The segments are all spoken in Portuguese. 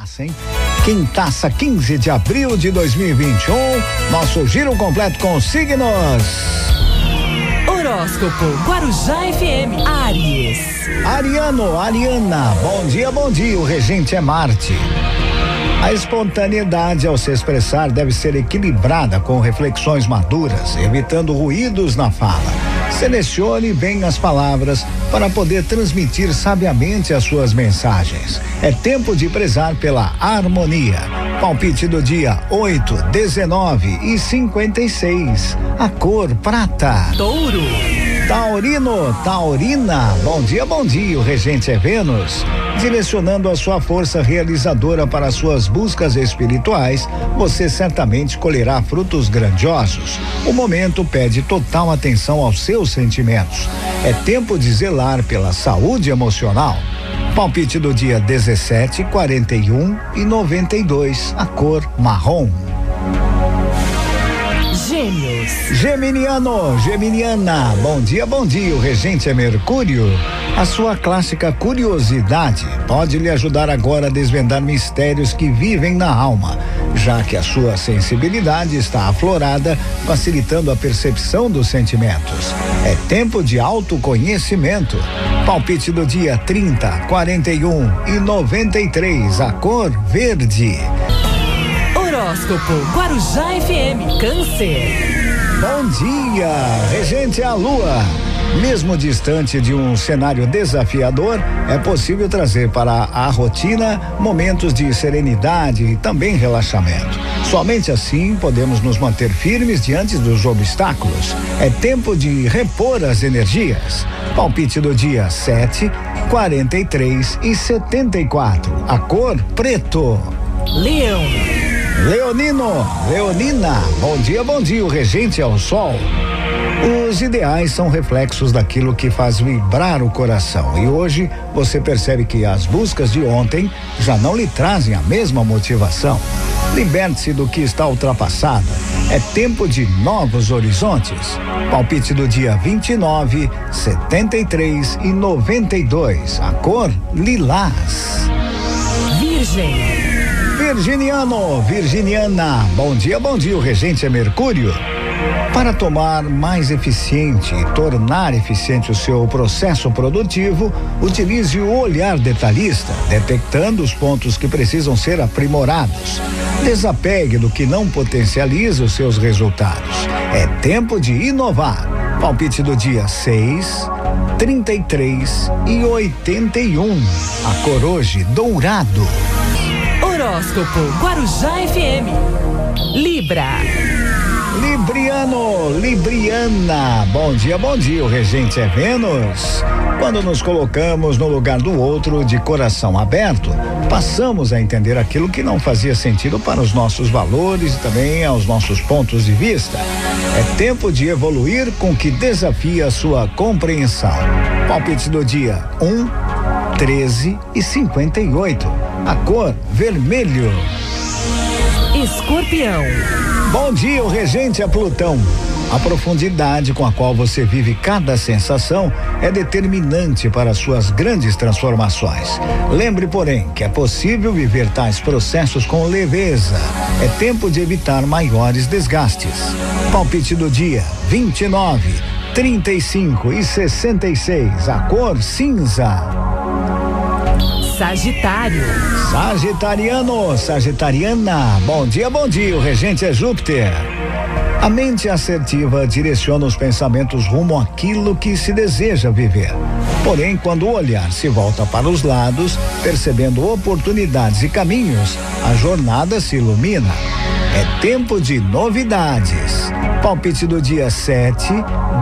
Quintaça, hein? Quintaça 15 de abril de 2021. Nosso giro completo com signos. Horóscopo Guarujá FM Aries. Ariano, Ariana, bom dia, bom dia. O regente é Marte. A espontaneidade ao se expressar deve ser equilibrada com reflexões maduras, evitando ruídos na fala. Selecione bem as palavras para poder transmitir sabiamente as suas mensagens. É tempo de prezar pela harmonia. Palpite do dia 8, 19 e 56. A cor prata. Touro. Taurino, Taurina, bom dia, bom dia. O regente é Vênus. Direcionando a sua força realizadora para suas buscas espirituais, você certamente colherá frutos grandiosos. O momento pede total atenção aos seus sentimentos. É tempo de zelar pela saúde emocional. Palpite do dia 17, 41 e 92. A cor marrom. Gêmeos. Geminiano, Geminiana, bom dia, bom dia. O regente é Mercúrio. A sua clássica curiosidade pode lhe ajudar agora a desvendar mistérios que vivem na alma, já que a sua sensibilidade está aflorada, facilitando a percepção dos sentimentos. É tempo de autoconhecimento. Palpite do dia 30, 41 e 93. A cor verde. Horóscopo Guarujá FM Câncer. Bom dia, regente a lua. Mesmo distante de um cenário desafiador, é possível trazer para a rotina momentos de serenidade e também relaxamento. Somente assim podemos nos manter firmes diante dos obstáculos. É tempo de repor as energias. Palpite do dia 7, 43 e 74. A cor preto. Leão. Leonino, Leonina, bom dia, bom dia. O regente é o sol. Os ideais são reflexos daquilo que faz vibrar o coração. E hoje você percebe que as buscas de ontem já não lhe trazem a mesma motivação. Liberte-se do que está ultrapassado. É tempo de novos horizontes. Palpite do dia 29, 73 e 92. A cor lilás. Virgem. Virginiano, Virginiana, bom dia, bom dia. O regente é Mercúrio. Para tomar mais eficiente e tornar eficiente o seu processo produtivo, utilize o olhar detalhista, detectando os pontos que precisam ser aprimorados. Desapegue do que não potencializa os seus resultados. É tempo de inovar. Palpite do dia 6, 33 e 81. A cor hoje dourado. Horóscopo Guarujá FM. Libra. Libriano, Libriana, bom dia, bom dia. O regente é Vênus. Quando nos colocamos no lugar do outro de coração aberto, passamos a entender aquilo que não fazia sentido para os nossos valores e também aos nossos pontos de vista. É tempo de evoluir com que desafia a sua compreensão. Palpite do dia 1, 13 e 58. A cor vermelho. Escorpião. Bom dia, o regente é Plutão. A profundidade com a qual você vive cada sensação é determinante para suas grandes transformações. Lembre, porém, que é possível viver tais processos com leveza. É tempo de evitar maiores desgastes. Palpite do dia: 29, 35 e 66. A cor cinza. Sagitário. Sagitariano, Sagitariana, bom dia, bom dia. O regente é Júpiter. A mente assertiva direciona os pensamentos rumo àquilo que se deseja viver. Porém, quando o olhar se volta para os lados, percebendo oportunidades e caminhos, a jornada se ilumina. É tempo de novidades. Palpite do dia 7,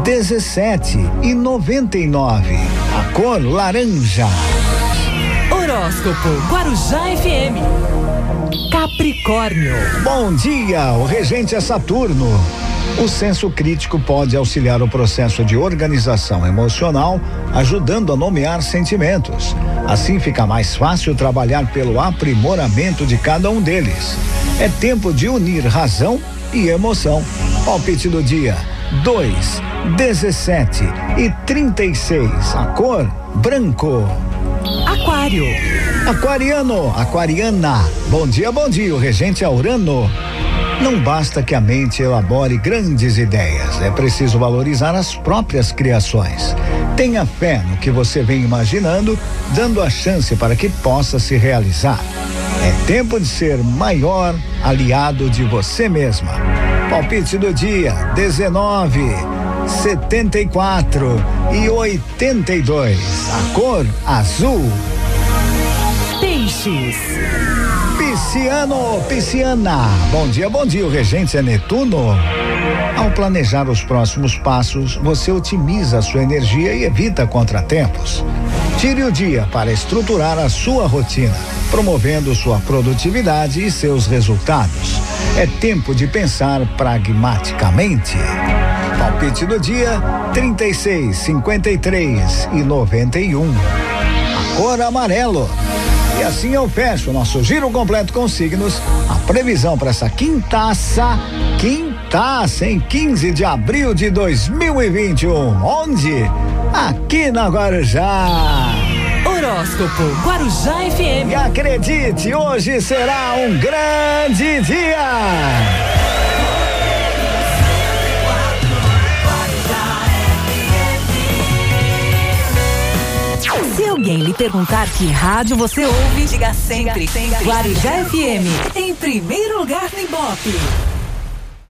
17 e 99. A cor laranja. Horóscopo Guarujá FM. Capricórnio. Bom dia, o regente é Saturno. O senso crítico pode auxiliar o processo de organização emocional, ajudando a nomear sentimentos. Assim fica mais fácil trabalhar pelo aprimoramento de cada um deles. É tempo de unir razão e emoção. Palpite do dia: 2, 17 e 36. A cor branco. Aquário. Aquariano, aquariana. Bom dia, bom dia. O regente é Urano. Não basta que a mente elabore grandes ideias, é preciso valorizar as próprias criações. Tenha fé no que você vem imaginando, dando a chance para que possa se realizar. É tempo de ser maior aliado de você mesma. Palpite do dia: 19, 74 e 82. A cor azul. Peixes. Pisciano, pisciana. Bom dia, bom dia. O regente é Netuno. Ao planejar os próximos passos, você otimiza sua energia e evita contratempos. Tire o dia para estruturar a sua rotina, promovendo sua produtividade e seus resultados. É tempo de pensar pragmaticamente. Palpite do dia: 36, 53 e 91. A cor amarelo. E assim eu fecho o nosso giro completo com signos. A previsão para essa quintaça, quintaça em 15 de abril de 2021. Onde? Aqui na Guarujá. Horóscopo Guarujá FM. E acredite, hoje será um grande dia. Alguém lhe perguntar que rádio você ouve, diga sempre, sempre. Guarujá FM, em primeiro lugar no Ibope.